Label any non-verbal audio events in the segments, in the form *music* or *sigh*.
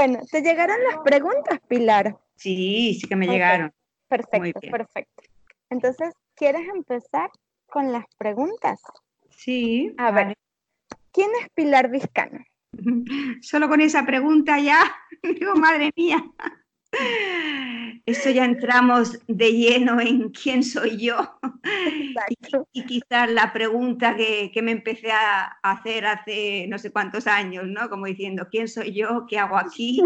Bueno, ¿te llegaron las preguntas, Pilar? Sí, sí que me llegaron. Perfecto, perfecto. Entonces, ¿quieres empezar con las preguntas? Sí. A ver, ¿quién es Pilar Vizcano? *laughs* Solo con esa pregunta ya, *laughs* digo, madre mía. Eso ya entramos de lleno en quién soy yo. Y, quizás la pregunta que, me empecé a hacer hace no sé cuántos años, ¿no? Como diciendo, ¿quién soy yo? ¿Qué hago aquí?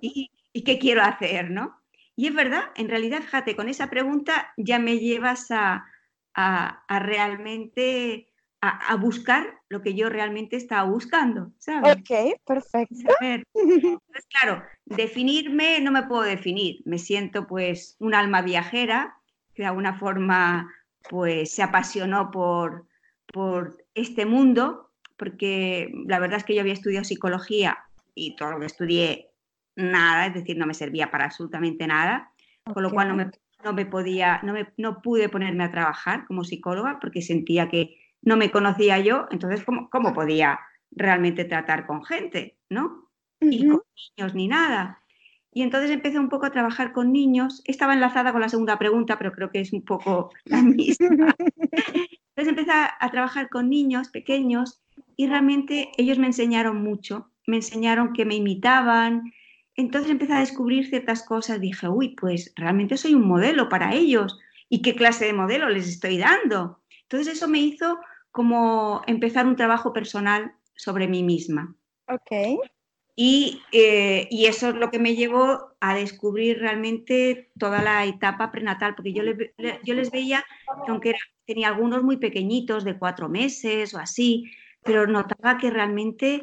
¿Y, y qué quiero hacer? ¿no? Y es verdad, en realidad, fíjate, con esa pregunta ya me llevas a, realmente a, buscar lo que yo realmente estaba buscando, ¿sabes? Ok, perfecto. Pues claro, definirme no me puedo definir. Me siento pues un alma viajera que de alguna forma pues se apasionó por, por este mundo, porque la verdad es que yo había estudiado psicología y todo lo que estudié nada, es decir, no me servía para absolutamente nada, con lo cual no me, no me podía, no, me, no pude ponerme a trabajar como psicóloga porque sentía que no me conocía yo, entonces, ¿cómo, cómo podía realmente tratar con gente, no? Y con niños ni nada. Y entonces empecé un poco a trabajar con niños. Estaba enlazada con la segunda pregunta, pero creo que es un poco la *laughs* misma. Entonces empecé a trabajar con niños pequeños y realmente ellos me enseñaron mucho. Me enseñaron que me imitaban, entonces empecé a descubrir ciertas cosas, dije, uy, pues realmente soy un modelo para ellos. ¿Y qué clase de modelo les estoy dando? Entonces eso me hizo como empezar un trabajo personal sobre mí misma. Ok. Y, eh, y, eso es lo que me llevó a descubrir realmente toda la etapa prenatal, porque yo, yo les veía que aunque tenía algunos muy pequeñitos, de cuatro meses o así, pero notaba que realmente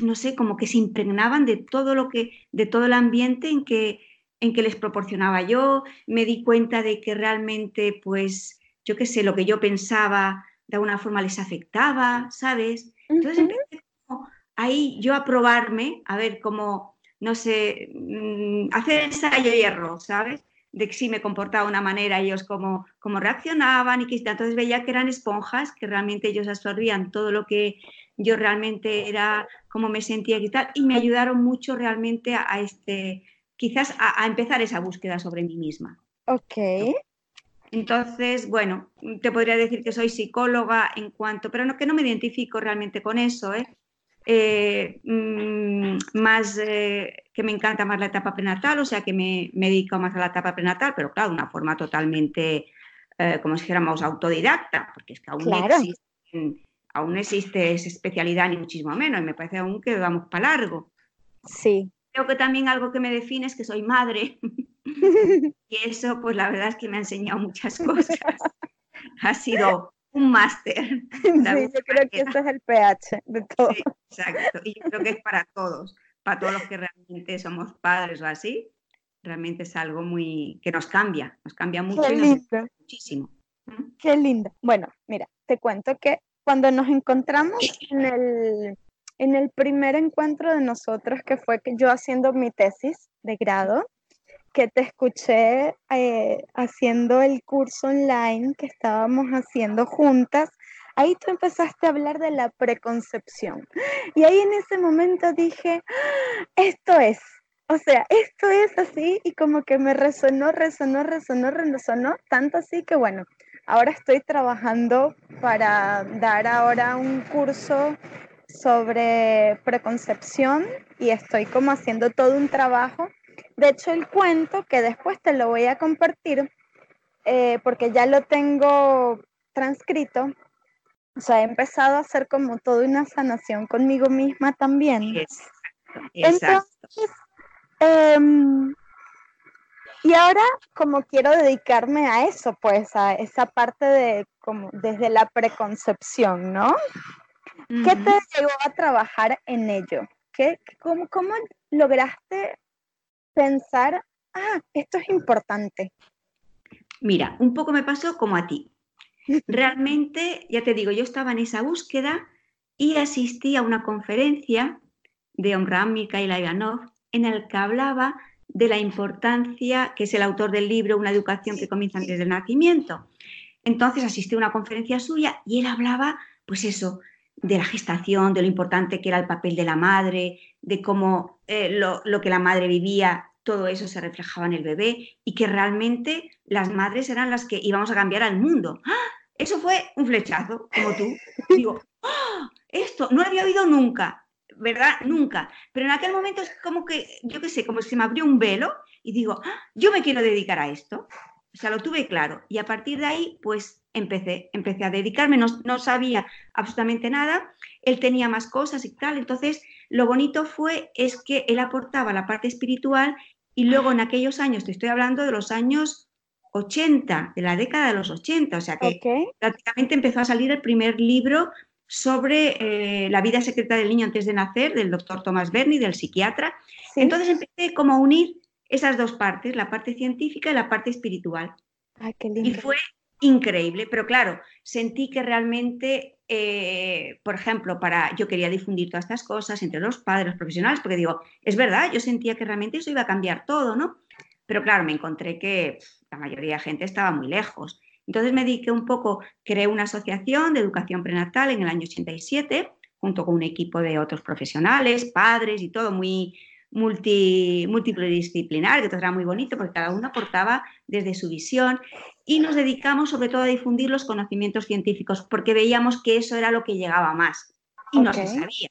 no sé, como que se impregnaban de todo lo que, de todo el ambiente en que, en que les proporcionaba yo. Me di cuenta de que realmente, pues, yo qué sé, lo que yo pensaba de alguna forma les afectaba, ¿sabes? Entonces empecé ahí yo a probarme, a ver cómo, no sé, mm, hacer ensayo y error, ¿sabes? de si me comportaba de una manera, ellos cómo, cómo reaccionaban y que entonces veía que eran esponjas, que realmente ellos absorbían todo lo que yo realmente era, cómo me sentía y tal, y me ayudaron mucho realmente a, este, quizás a, empezar esa búsqueda sobre mí misma. Ok. Entonces, bueno, te podría decir que soy psicóloga en cuanto, pero no que no me identifico realmente con eso, ¿eh? Eh, mm, más eh, que me encanta más la etapa prenatal, o sea que me, me, dedico más a la etapa prenatal, pero claro, de una forma totalmente, eh, como si dijéramos, autodidacta, porque es que aún, existe, aún existe esa especialidad ni muchísimo menos, y me parece aún que vamos para largo. Sí. Creo que también algo que me define es que soy madre, *laughs* *laughs* y eso pues la verdad es que me ha enseñado muchas cosas. ha sido un máster. Sí, yo creo que ese es el pH de todo. exacto, y yo creo que es para todos, para todos los que realmente somos padres o así, realmente es algo muy que nos cambia, nos cambia mucho y nos muchísimo. Qué lindo. Bueno, mira, te cuento que cuando nos encontramos en el, en el primer encuentro de nosotros, que fue que yo haciendo mi tesis de grado, que te escuché eh, haciendo el curso online que estábamos haciendo juntas, ahí tú empezaste a hablar de la preconcepción. Y ahí en ese momento dije, ah, esto es, o sea, esto es así y como que me resonó, resonó, resonó, resonó, tanto así que bueno, ahora estoy trabajando para dar ahora un curso sobre preconcepción y estoy como haciendo todo un trabajo de hecho, el cuento, que después te lo voy a compartir, eh, porque ya lo tengo transcrito, o sea, he empezado a hacer como toda una sanación conmigo misma también. Entonces, em, y ahora como quiero dedicarme a eso, pues a esa parte de como desde la preconcepción, ¿no? ¿Qué te llevó a trabajar en ello? ¿Qué, cómo, ¿Cómo lograste pensar, ah, esto es importante? Mira, un poco me pasó como a ti. Realmente, ya te digo, yo estaba en esa búsqueda de la gestación, de lo importante que era el papel de la madre, de cómo eh, lo, lo, que la madre vivía, todo eso se reflejaba en el bebé y que realmente las madres eran las que íbamos a cambiar al mundo. ¡Ah! Eso fue un flechazo, como tú. Digo, ¡Ah! esto no lo había oído nunca, ¿verdad? Nunca. Pero en aquel momento es como que, yo qué sé, como si se me abrió un velo y digo, ¡Ah! yo me quiero dedicar a esto. O sea, lo tuve claro. Y a partir de ahí, pues empecé, empecé a dedicarme, no, no, sabía absolutamente nada, él tenía más cosas y tal, entonces lo bonito fue es que él aportaba la parte espiritual y luego en aquellos años, te estoy hablando de los años 80, de la década de los 80, o sea que prácticamente empezó a salir el primer libro sobre eh, la vida secreta del niño antes de nacer, del doctor Thomas Berni, del psiquiatra. Entonces empecé como a unir esas dos partes, la parte científica y la parte espiritual. Y fue increíble, pero claro, sentí que realmente, eh, por ejemplo, para yo quería difundir todas estas cosas entre los padres, los profesionales, porque digo, es verdad, yo sentía que realmente eso iba a cambiar todo, ¿no? Pero claro, me encontré que la mayoría de gente estaba muy lejos. Entonces me dediqué un poco, creé una asociación de educación prenatal en el año 87, junto con un equipo de otros profesionales, padres y todo, muy multi, multidisciplinar, que todo era muy bonito porque cada uno aportaba desde su visión y nos dedicamos sobre todo a difundir los conocimientos científicos porque veíamos que eso era lo que llegaba más y no se sabía.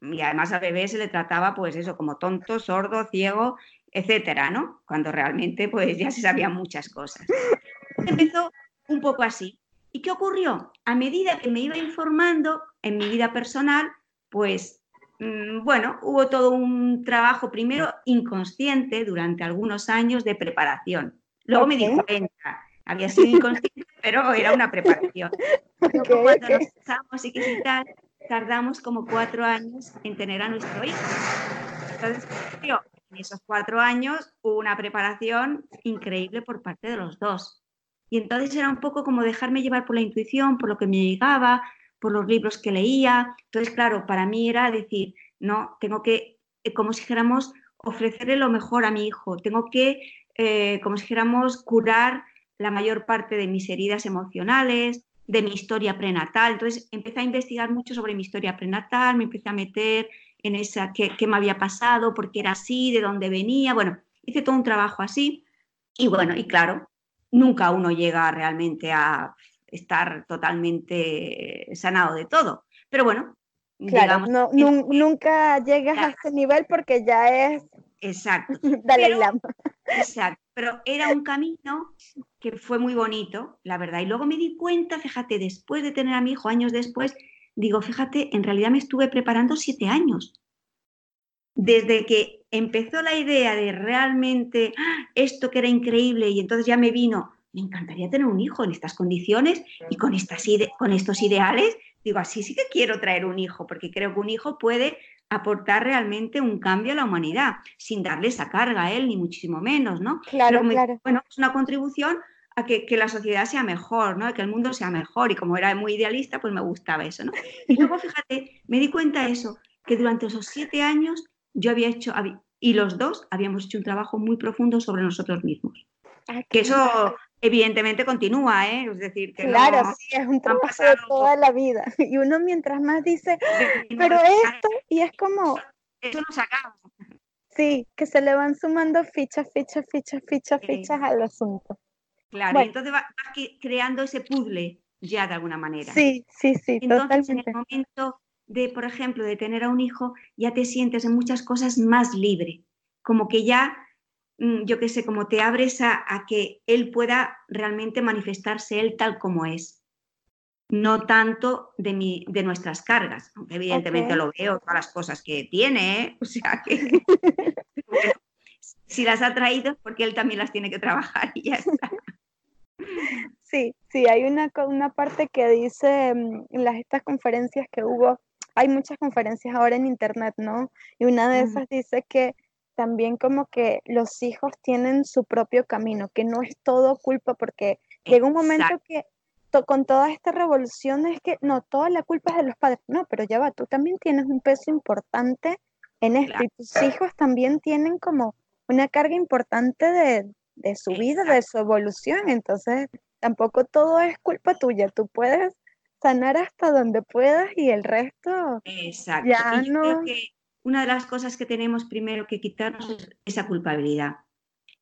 Y además al bebé se le trataba pues eso como tonto, sordo, ciego, etcétera, ¿no? Cuando realmente pues ya se sabían muchas cosas. Empezó un poco así. ¿Y qué ocurrió? A medida que me iba informando en mi vida personal, pues bueno, hubo todo un trabajo primero inconsciente durante algunos años de preparación. Luego me di cuenta, había sido inconsciente, *laughs* pero era una preparación. Luego cuando nos casamos y que tal, tardamos como cuatro años en tener a nuestro hijo. Entonces, en esos cuatro años hubo una preparación increíble por parte de los dos. Y entonces era un poco como dejarme llevar por la intuición, por lo que me llegaba, por los libros que leía. Entonces, claro, para mí era decir, no, tengo que, eh, como si dijéramos, ofrecerle lo mejor a mi hijo. Tengo que, eh, como si dijéramos, curar la mayor parte de mis heridas emocionales, de mi historia prenatal. Entonces empecé a investigar mucho sobre mi historia prenatal, me empecé a meter en esa, qué, qué me había pasado, por qué era así, de dónde venía. Bueno, hice todo un trabajo así. Y bueno, y claro, nunca uno llega realmente a estar totalmente sanado de todo. Pero bueno, claro, nunca llegas a ese nivel porque ya es... Exacto. *laughs* Dale pero, Exacto, pero era un camino que fue muy bonito, la verdad. Y luego me di cuenta, fíjate, después de tener a mi hijo, años después, digo, fíjate, en realidad me estuve preparando siete años. Desde que empezó la idea de realmente ¡ah! esto que era increíble y entonces ya me vino, me encantaría tener un hijo en estas condiciones y con, estas con estos ideales. Digo, así sí que quiero traer un hijo, porque creo que un hijo puede aportar realmente un cambio a la humanidad, sin darle esa carga a él, ni muchísimo menos, ¿no? Claro, claro. Bueno, es una contribución a que, que, la sociedad sea mejor, ¿no? que el mundo sea mejor. Y como era muy idealista, pues me gustaba eso, ¿no? Y luego, fíjate, me di cuenta de eso, que durante esos siete años yo había hecho, y los dos habíamos hecho un trabajo muy profundo sobre nosotros mismos. Ah, que eso evidentemente continúa, ¿eh? Es decir, que claro, sí, es un trabajo de toda la vida. *laughs* Y uno mientras más dice, pero esto, y es como... Eso no se acaba. Sí, que se le van sumando fichas, fichas, fichas, fichas, fichas al asunto. Claro, entonces vas, creando ese puzzle ya de alguna manera. Sí, sí, sí. Entonces, en el momento de, por ejemplo, de tener a un hijo, ya te sientes en muchas cosas más libre, como que ya, yo qué sé, como te abres a, que él pueda realmente manifestarse él tal como es, no tanto de, mi, de nuestras cargas, aunque evidentemente lo veo, todas las cosas que tiene, ¿eh? *laughs* o sea que *laughs* si las ha traído porque él también las tiene que trabajar y ya está. Sí, sí, hay una, una parte que dice mm, en las, estas conferencias que hubo hay muchas conferencias ahora en internet, ¿no? Y una de esas dice que también como que los hijos tienen su propio camino, que no es todo culpa porque llega un momento que con toda esta revolución es que no, toda la culpa es de los padres, no, pero ya va, tú también tienes un peso importante en esto y tus hijos también tienen como una carga importante de, de su vida, de su evolución, entonces tampoco todo es culpa tuya, tú puedes sanar hasta donde puedas y el resto Exacto. Ya no... creo que una de las cosas que tenemos primero que quitarnos es esa culpabilidad.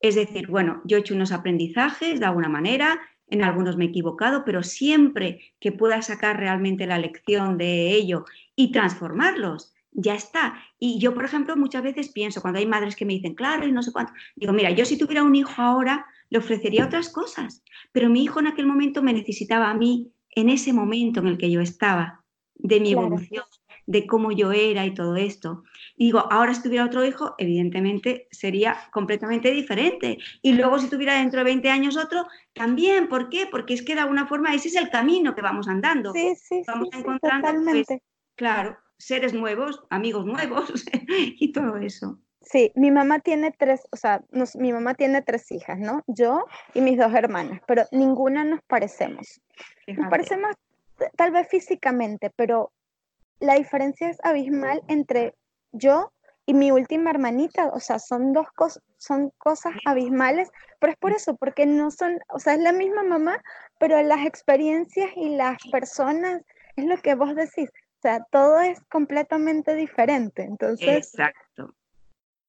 Es decir, bueno, yo he hecho unos aprendizajes de alguna manera, en algunos me he equivocado, pero siempre que pueda sacar realmente la lección de ello y transformarlos, ya está. Y yo, por ejemplo, muchas veces pienso, cuando hay madres que me dicen, claro, y no sé cuánto, digo, mira, yo si tuviera un hijo ahora, le ofrecería otras cosas, pero mi hijo en aquel momento me necesitaba a mí en ese momento en el que yo estaba, de mi evolución, de cómo yo era y todo esto. Y digo, ahora si tuviera otro hijo, evidentemente sería completamente diferente. Y luego si tuviera dentro de 20 años otro, también. ¿Por qué? Porque es que de alguna forma ese es el camino que vamos andando. Sí, sí, vamos sí, encontrando, pues, claro, seres nuevos, amigos nuevos *laughs* y todo eso. Sí, mi mamá tiene tres, o sea, mi mamá tiene tres hijas, ¿no? Yo y mis dos hermanas, pero ninguna nos parecemos. Nos parecemos tal vez físicamente, pero la diferencia es abismal entre yo y mi última hermanita, o sea, son dos cosas, son cosas abismales, pero es por eso, porque no son, o sea, es la misma mamá, pero las experiencias y las personas, es lo que vos decís, o sea, todo es completamente diferente, entonces... Exacto.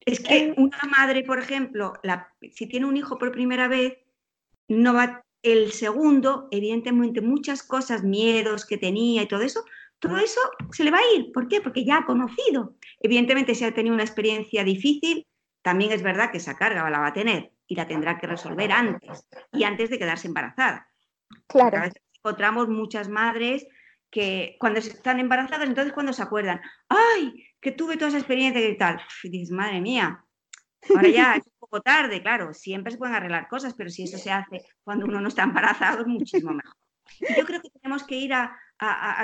Es que una madre, por ejemplo, la, si tiene un hijo por primera vez, no va el segundo, evidentemente muchas cosas, miedos que tenía y todo eso, todo eso se le va a ir. ¿Por qué? Porque ya ha conocido. Evidentemente, si ha tenido una experiencia difícil, también es verdad que esa carga la va a tener y la tendrá que resolver antes y antes de quedarse embarazada. Claro. A veces encontramos muchas madres que cuando están embarazadas, entonces cuando se acuerdan, ¡ay! que tuve toda esa experiencia y tal. Y dices, madre mía, ahora ya es un poco tarde, claro, siempre se pueden arreglar cosas, pero si eso se hace cuando uno no está embarazado, es muchísimo mejor. yo creo que tenemos que ir a,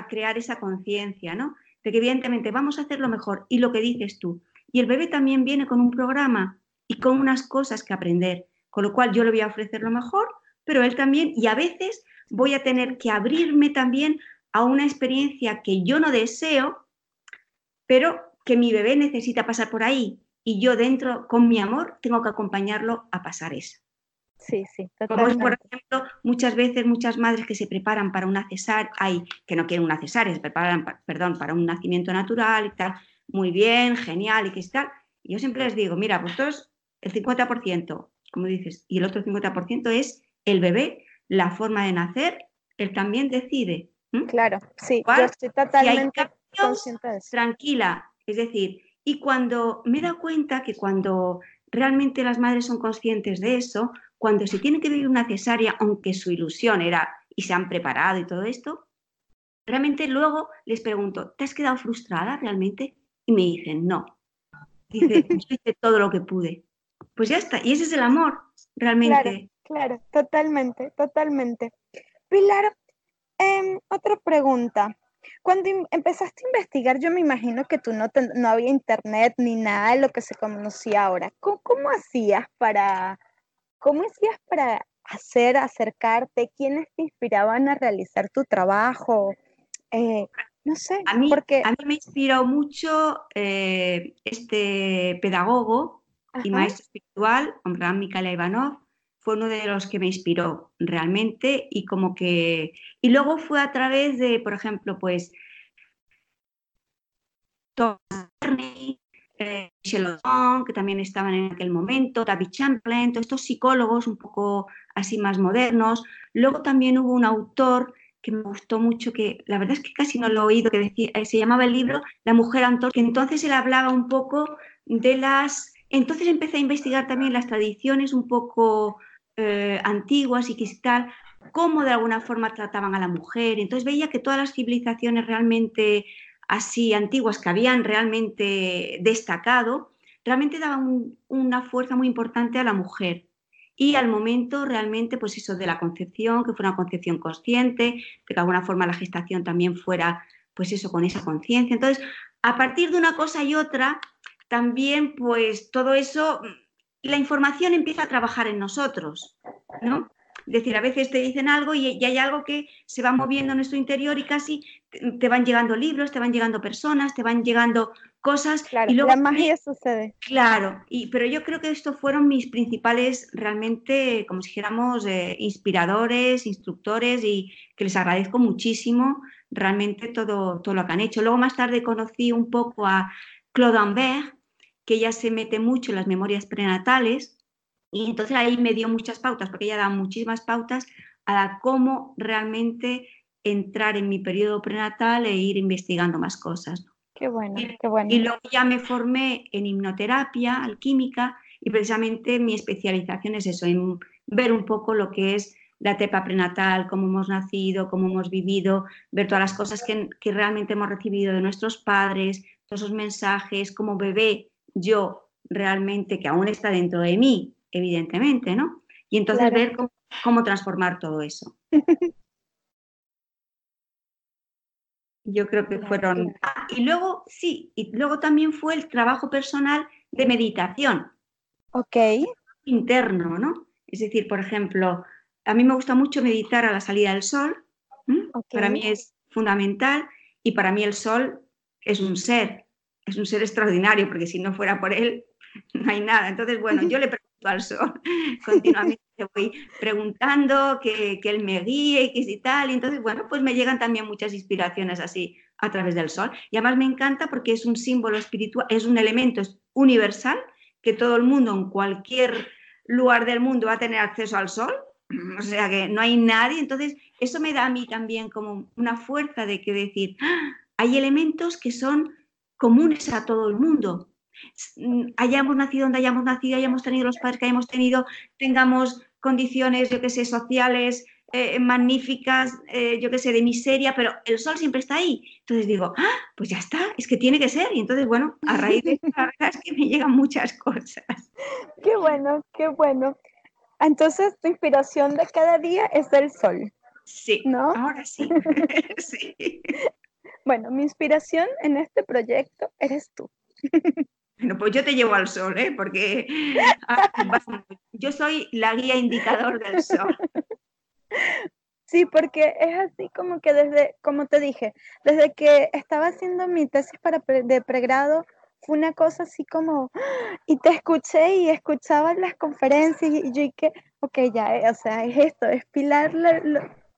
crear esa conciencia, ¿no? De que evidentemente vamos a hacer lo mejor y lo que dices tú. Y el bebé también viene con un programa y con unas cosas que aprender, con lo cual yo le voy a ofrecer lo mejor, pero él también, y a veces voy a tener que abrirme también a una experiencia que yo no deseo, pero que mi bebé necesita pasar por ahí y yo dentro, con mi amor, tengo que acompañarlo a pasar eso. Sí, sí. Como es, por ejemplo, muchas veces muchas madres que se preparan para una cesárea, hay que no quieren una cesárea, se preparan, perdón, para un nacimiento natural y tal, muy bien, genial y que tal. Y yo siempre les digo, mira, vosotros el 50%, como dices, y el otro 50% es el bebé, la forma de nacer, él también decide. Claro, sí, yo estoy totalmente consciente de eso. Tranquila, es decir, y cuando me he dado cuenta que cuando realmente las madres son conscientes de eso, cuando se tiene que vivir una cesárea, aunque su ilusión era y se han preparado y todo esto, realmente luego les pregunto, ¿te has quedado frustrada realmente? Y me dicen, no. Dice, *laughs* yo hice todo lo que pude. Pues ya está, y ese es el amor, realmente. Claro, claro, totalmente, totalmente. Pilar, em, otra pregunta. Cuando empezaste a investigar, yo me imagino que tú no, no había internet ni nada de lo que se conocía ahora. ¿Cómo, hacías para, cómo hacías para hacer, acercarte? ¿Quiénes te inspiraban a realizar tu trabajo? Eh, no sé, a mí, porque... a mí me inspiró mucho eh, este pedagogo y maestro espiritual, Omran Mikhail Ivanov, fue uno de los que me inspiró realmente y como que... Y luego fue a través de, por ejemplo, pues... Eh, Michel que también estaban en aquel momento, David Champlain, todos estos psicólogos un poco así más modernos. Luego también hubo un autor que me gustó mucho, que la verdad es que casi no lo he oído, que decía, eh, se llamaba el libro La mujer Antor, que entonces él hablaba un poco de las... Entonces empecé a investigar también las tradiciones un poco eh, antiguas y que tal, cómo de alguna forma trataban a la mujer. Entonces veía que todas las civilizaciones realmente así antiguas que habían realmente destacado, realmente daban una fuerza muy importante a la mujer. Y al momento realmente, pues eso de la concepción, que fuera una concepción consciente, que de alguna forma la gestación también fuera, pues eso, con esa conciencia. Entonces, a partir de una cosa y otra, también, pues todo eso la información empieza a trabajar en nosotros, ¿no? Es decir, a veces te dicen algo y, hay algo que se va moviendo en nuestro interior y casi te van llegando libros, te van llegando personas, te van llegando cosas. Claro, y luego, la magia sucede. Claro, y, pero yo creo que estos fueron mis principales, realmente, como si dijéramos, eh, inspiradores, instructores, y que les agradezco muchísimo realmente todo, todo lo que han hecho. Luego más tarde conocí un poco a Claude Ambert, que ella se mete mucho en las memorias prenatales, y entonces ahí me dio muchas pautas, porque ella da muchísimas pautas a cómo realmente entrar en mi periodo prenatal e ir investigando más cosas. Qué bueno, qué bueno. Y luego ya me formé en hipnoterapia alquímica y precisamente mi especialización es eso, en ver un poco lo que es la etapa prenatal, cómo hemos nacido, cómo hemos vivido, ver todas las cosas que, que realmente hemos recibido de nuestros padres, todos esos mensajes, como bebé, yo realmente, que aún está dentro de mí, evidentemente, ¿no? Y entonces ver cómo, cómo transformar todo eso. *laughs* Yo creo que fueron... Ah, y luego, sí, y luego también fue el trabajo personal de meditación. Ok. Interno, ¿no? Es decir, por ejemplo, a mí me gusta mucho meditar a la salida del sol. Para mí es fundamental y para mí el sol es un ser, es un ser extraordinario, porque si no fuera por él, *laughs* no hay nada. Entonces, bueno, yo le pregunto al sol *laughs* continuamente voy preguntando, que, que, él me guíe y tal. Y entonces, bueno, pues me llegan también muchas inspiraciones así a través del sol. Y además me encanta porque es un símbolo espiritual, es un elemento universal que todo el mundo en cualquier lugar del mundo va a tener acceso al sol. *clears throat* O sea que no hay nadie. Entonces, eso me da a mí también como una fuerza de que decir, ¡ah! hay elementos que son comunes a todo el mundo hayamos nacido donde hayamos nacido, hayamos tenido los padres que hayamos tenido, tengamos condiciones, yo qué sé, sociales eh, magníficas, eh, yo qué sé, de miseria, pero el sol siempre está ahí. Entonces digo, ah, pues ya está, es que tiene que ser. Y entonces, bueno, a raíz de eso, la verdad es que me llegan muchas cosas. *laughs* Qué bueno, qué bueno. Entonces, tu inspiración de cada día es el sol. Sí, ¿no? Ahora sí. *laughs* sí. Bueno, mi inspiración en este proyecto eres tú. *laughs* Bueno, pues yo te llevo al sol, ¿eh? porque ah, yo soy la guía indicador del sol. Sí, porque es así como que desde, como te dije, desde que estaba haciendo mi tesis para de pregrado, fue una cosa así como, y te escuché y escuchaba las conferencias y yo que, ok, ya, eh, o sea, es esto, es Pilar,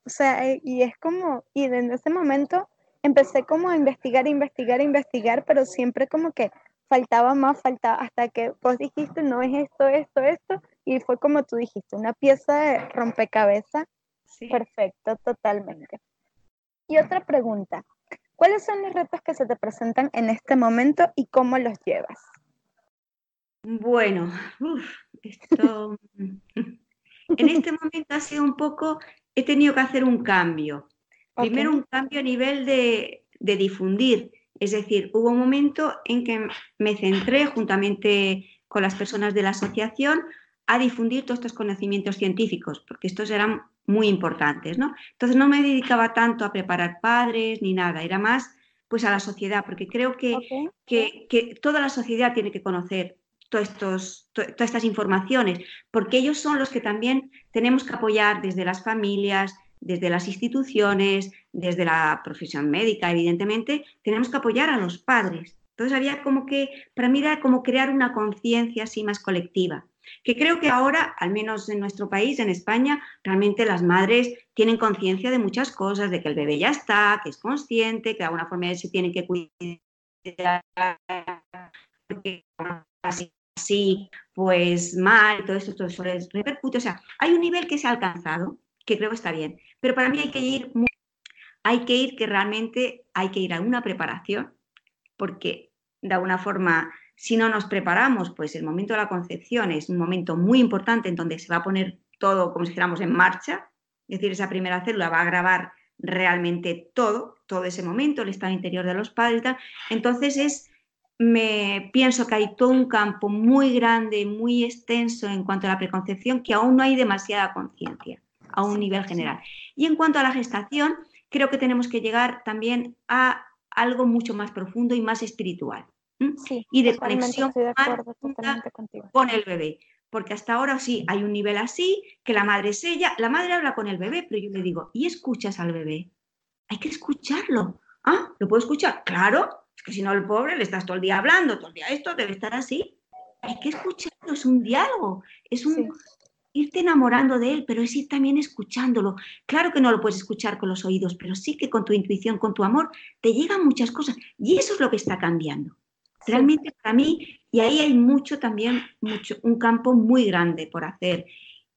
o sea, eh, y es como, y desde ese momento empecé como a investigar, investigar, investigar, pero siempre como que faltaba más, faltaba, hasta que vos dijiste, no es esto, esto, esto, y fue como tú dijiste, una pieza de rompecabezas. Perfecto, totalmente. Y otra pregunta, ¿cuáles son los retos que se te presentan en este momento y cómo los llevas? Bueno, esto *laughs* en este momento ha sido un poco, he tenido que hacer un cambio. Primero un cambio a nivel de, de difundir es decir, hubo un momento en que me centré juntamente con las personas de la asociación a difundir todos estos conocimientos científicos, porque estos eran muy importantes, ¿no? Entonces no me dedicaba tanto a preparar padres ni nada, era más pues a la sociedad, porque creo que, que, toda la sociedad tiene que conocer estos, todas estas informaciones, porque ellos son los que también tenemos que apoyar desde las familias, desde las instituciones, desde la profesión médica, evidentemente, tenemos que apoyar a los padres. Entonces había como que, para mí era como crear una conciencia así más colectiva, que creo que ahora, al menos en nuestro país, en España, realmente las madres tienen conciencia de muchas cosas, de que el bebé ya está, que es consciente, que de alguna forma se tiene que cuidar, así, así, pues mal, todo esto, todo eso les repercute. O sea, hay un nivel que se ha alcanzado, que creo que está bien. Pero para mí hay que ir, hay que ir que realmente hay que ir a una preparación, porque de alguna forma, si no nos preparamos, pues el momento de la concepción es un momento muy importante en donde se va a poner todo, como si dijéramos, en marcha. Es decir, esa primera célula va a grabar realmente todo, todo ese momento, el estado interior de los padres y tal. Entonces es, me pienso que hay todo un campo muy grande, muy extenso en cuanto a la preconcepción, que aún no hay demasiada conciencia a un nivel general. Y en cuanto a la gestación, creo que tenemos que llegar también a algo mucho más profundo y más espiritual. y de conexión con el bebé. Porque hasta ahora sí, hay un nivel así, que la madre es ella, la madre habla con el bebé, pero yo le digo, ¿y escuchas al bebé? Hay que escucharlo. Ah, ¿lo puedo escuchar? Claro, Es que si no, el pobre le estás todo el día hablando, todo el día esto, debe estar así. Hay que escucharlo, es un diálogo, es un irte enamorando de él, pero es ir también escuchándolo. Claro que no lo puedes escuchar con los oídos, pero sí que con tu intuición, con tu amor, te llegan muchas cosas. Y eso es lo que está cambiando. Realmente para mí, y ahí hay mucho también, mucho, un campo muy grande por hacer.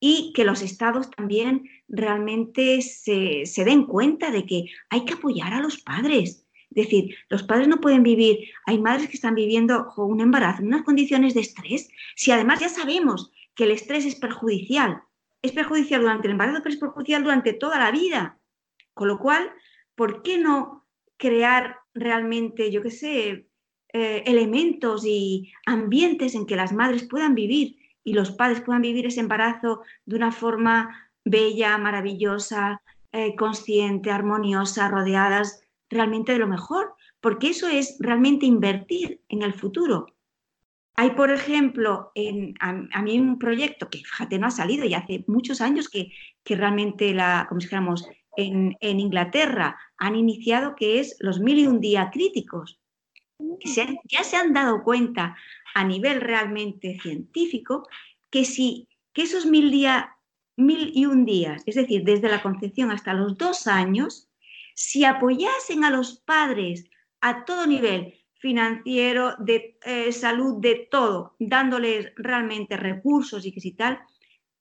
Y que los estados también realmente se, se den cuenta de que hay que apoyar a los padres. Es decir, los padres no pueden vivir, hay madres que están viviendo un embarazo en unas condiciones de estrés, si además ya sabemos que el estrés es perjudicial. Es perjudicial durante el embarazo, pero es perjudicial durante toda la vida. Con lo cual, ¿por qué no crear realmente, yo qué sé, eh, elementos y ambientes en que las madres puedan vivir y los padres puedan vivir ese embarazo de una forma bella, maravillosa, eh, consciente, armoniosa, rodeadas realmente de lo mejor? Porque eso es realmente invertir en el futuro. Hay, por ejemplo, en, a, mí un proyecto que, fíjate, no ha salido y hace muchos años que, realmente, la, como en, en, Inglaterra han iniciado, que es los mil y un día críticos. Ya se han dado cuenta a nivel realmente científico que si esos mil, día, mil y un días, es decir, desde la concepción hasta los dos años, si apoyasen a los padres a todo nivel, financiero, de eh, salud, de todo, dándoles realmente recursos y que si tal,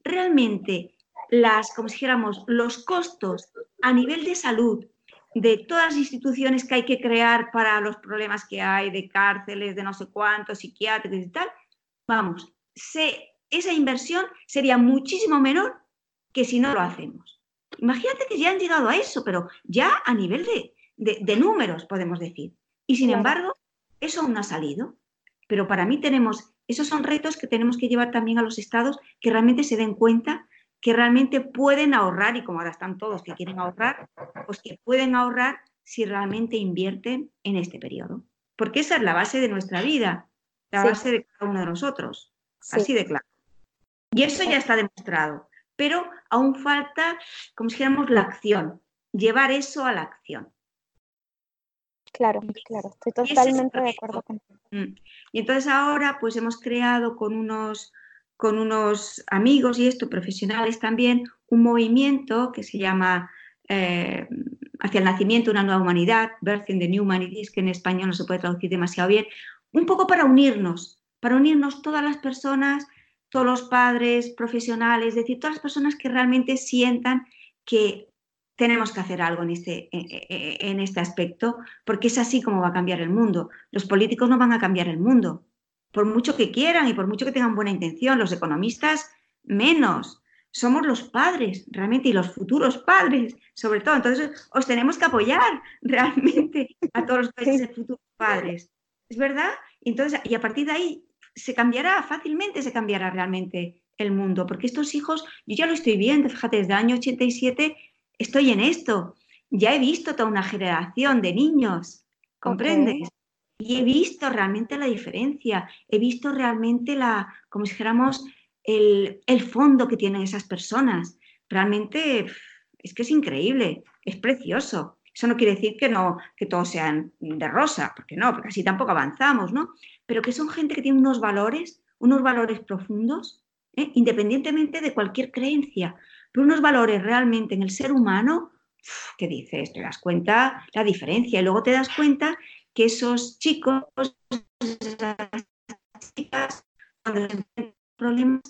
realmente las, como si dijéramos, los costos a nivel de salud de todas las instituciones que hay que crear para los problemas que hay, de cárceles, de no sé cuántos, psiquiátricos y tal, vamos, esa inversión sería muchísimo menor que si no lo hacemos. Imagínate que ya han llegado a eso, pero ya a nivel de, números, podemos decir. Y sin embargo, eso aún no ha salido, pero para mí tenemos, esos son retos que tenemos que llevar también a los estados que realmente se den cuenta que realmente pueden ahorrar, y como ahora están todos que quieren ahorrar, pues que pueden ahorrar si realmente invierten en este periodo. Porque esa es la base de nuestra vida, la base de cada uno de nosotros, así de claro. Y eso ya está demostrado, pero aún falta, como si dijéramos, la acción, llevar eso a la acción. Claro, claro, estoy totalmente de acuerdo contigo. Mm. Y entonces ahora pues hemos creado con unos, con unos amigos y esto, profesionales también, un movimiento que se llama eh, Hacia el nacimiento de una nueva humanidad, Birthing the New Humanities, que en español no se puede traducir demasiado bien, un poco para unirnos, para unirnos todas las personas, todos los padres, profesionales, es decir, todas las personas que realmente sientan que tenemos que hacer algo en este, e, e, e, en este aspecto, porque es así como va a cambiar el mundo. Los políticos no van a cambiar el mundo, por mucho que quieran y por mucho que tengan buena intención, los economistas menos. Somos los padres, realmente, y los futuros padres, sobre todo. Entonces, os tenemos que apoyar *laughs* realmente a todos los países de futuros padres. ¿Es verdad? Entonces, y a partir de ahí se cambiará, fácilmente se cambiará realmente el mundo, porque estos hijos, yo ya lo estoy viendo, fíjate, desde el año 87 estoy en esto. Ya he visto toda una generación de niños, ¿comprendes? Y he visto realmente la diferencia, he visto realmente la, como si dijéramos, el, fondo que tienen esas personas. Realmente es que es increíble, es precioso. Eso no quiere decir que, no, que todos sean de rosa, porque no, porque así tampoco avanzamos, ¿no? Pero que son gente que tiene unos valores, unos valores profundos, ¿eh? independientemente de cualquier creencia pero unos valores realmente en el ser humano, ¿qué dices? Te das cuenta la diferencia y luego te das cuenta que esos chicos, esas chicas, cuando tienen problemas,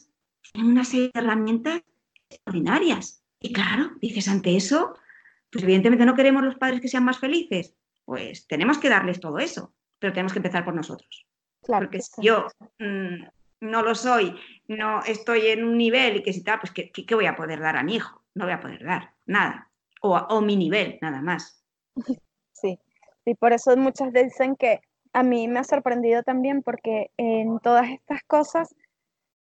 tienen una serie de herramientas extraordinarias. Y claro, dices ante eso, pues evidentemente no queremos los padres que sean más felices, pues tenemos que darles todo eso, pero tenemos que empezar por nosotros. Claro, Porque si yo mm, no lo soy, no estoy en un nivel y que si tal, pues ¿qué, qué voy a poder dar a mi hijo? No voy a poder dar nada. O, o mi nivel, nada más. *laughs* Sí, y por eso muchas dicen que a mí me ha sorprendido también porque en todas estas cosas,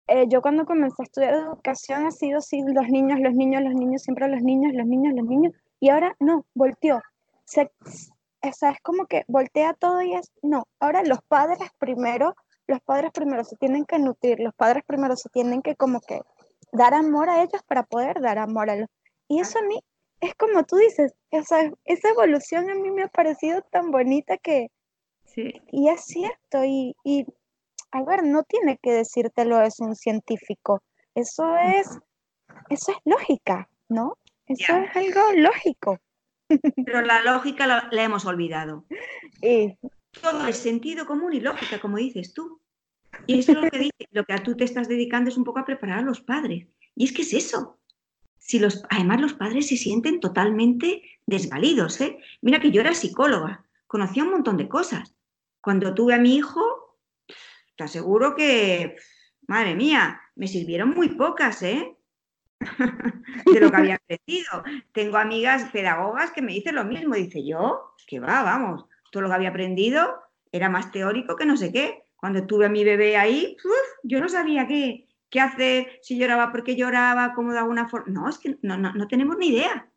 eh, yo cuando comencé a estudiar educación ha sido sí, los niños, los niños, los niños, siempre los niños, los niños, los niños, y ahora no, volteó. Se, o es como que voltea todo y es, no, ahora los padres primero los padres primero se tienen que nutrir, los padres primero se tienen que como que dar amor a ellos para poder dar amor a los. Y eso a mí es como tú dices, esa, esa evolución a mí me ha parecido tan bonita que Y es cierto, y, y, a ver, no tiene que decírtelo es un científico, eso es, eso es lógica, ¿no? Eso es algo lógico. *laughs* Pero la lógica la, hemos olvidado. Todo es sentido común y lógica, como dices tú. Y eso es lo que dice, lo que a tú te estás dedicando es un poco a preparar a los padres. Y es que es eso. Si los, además los padres se sienten totalmente desvalidos. ¿eh? Mira que yo era psicóloga, conocía un montón de cosas. Cuando tuve a mi hijo, te aseguro que, madre mía, me sirvieron muy pocas, ¿eh? *laughs* de lo que había aprendido. Tengo amigas pedagogas que me dicen lo mismo. Dice yo, que va, vamos, todo lo que había aprendido era más teórico que no sé qué. Cuando tuve a mi bebé ahí, yo no sabía qué, qué hacer, si lloraba, porque lloraba, cómo de alguna forma. No, es que no, no, tenemos ni idea.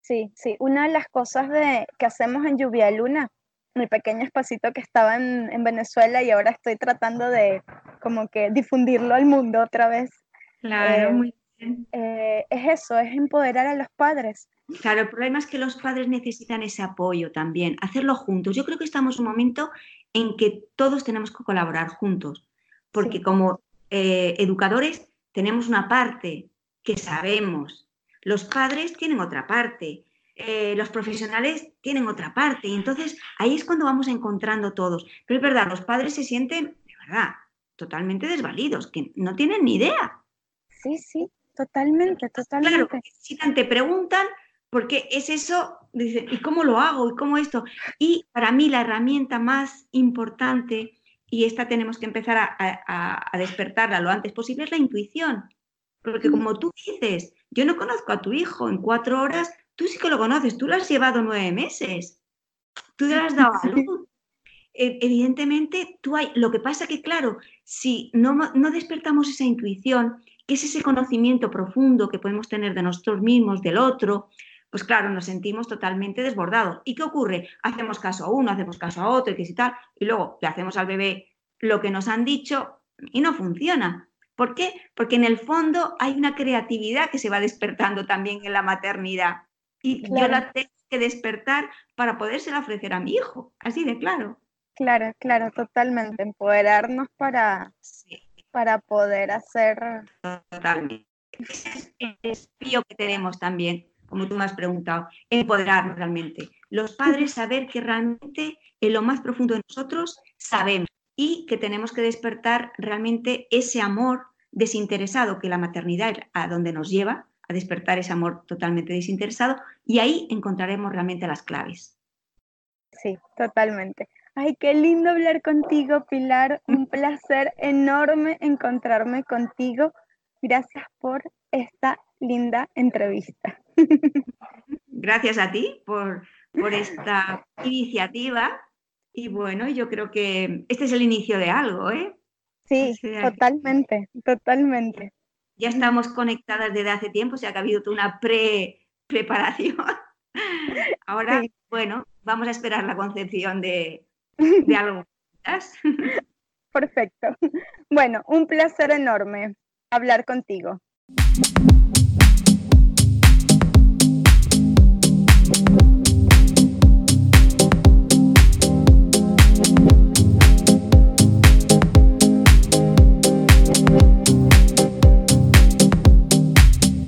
Sí, sí, una de las cosas de, que hacemos en Lluvia Luna, mi pequeño espacito que estaba en, en Venezuela y ahora estoy tratando de como que difundirlo al mundo otra vez. Claro, eh, muy eh, es eso, es empoderar a los padres. Claro, el problema es que los padres necesitan ese apoyo también, hacerlo juntos. Yo creo que estamos en un momento en que todos tenemos que colaborar juntos, porque como eh, educadores tenemos una parte que sabemos, los padres tienen otra parte, eh, los profesionales tienen otra parte, y entonces ahí es cuando vamos encontrando todos. Pero es verdad, los padres se sienten, de verdad, totalmente desvalidos, que no tienen ni idea. Sí, sí, Totalmente, totalmente. Claro, te preguntan, porque es eso, ¿y cómo lo hago? ¿Y cómo esto? Y para mí la herramienta más importante, y esta tenemos que empezar a, despertarla lo antes posible, es la intuición. Porque como tú dices, yo no conozco a tu hijo en cuatro horas, tú sí que lo conoces, tú lo has llevado nueve meses, tú le has dado a luz. E, evidentemente, tú hay, lo que pasa que, claro, si no, no despertamos esa intuición, que es ese conocimiento profundo que podemos tener de nosotros mismos, del otro, pues claro, nos sentimos totalmente desbordados. ¿Y qué ocurre? Hacemos caso a uno, hacemos caso a otro, y, que tal, y luego le hacemos al bebé lo que nos han dicho y no funciona. ¿Por qué? Porque en el fondo hay una creatividad que se va despertando también en la maternidad. Y yo la tengo que despertar para podérsela ofrecer a mi hijo, así de claro. Claro, claro, totalmente. Empoderarnos para, para poder hacer... Totalmente. Es el desafío que tenemos también, como tú me has preguntado, empoderarnos realmente. Los padres saber que realmente en lo más profundo de nosotros sabemos y que tenemos que despertar realmente ese amor desinteresado que la maternidad a donde nos lleva, a despertar ese amor totalmente desinteresado y ahí encontraremos realmente las claves. Sí, totalmente. Ay, qué lindo hablar contigo, Pilar. Un *laughs* placer enorme encontrarme contigo. Gracias por esta linda entrevista. *laughs* Gracias a ti por, por esta iniciativa. Y bueno, yo creo que este es el inicio de algo, ¿eh? Sí, totalmente, totalmente. Ya estamos conectadas desde hace tiempo, o sea que ha habido una pre-preparación. *laughs* Ahora, bueno, vamos a esperar la concepción de, de algo. *laughs* Perfecto. Bueno, un placer enorme hablar contigo.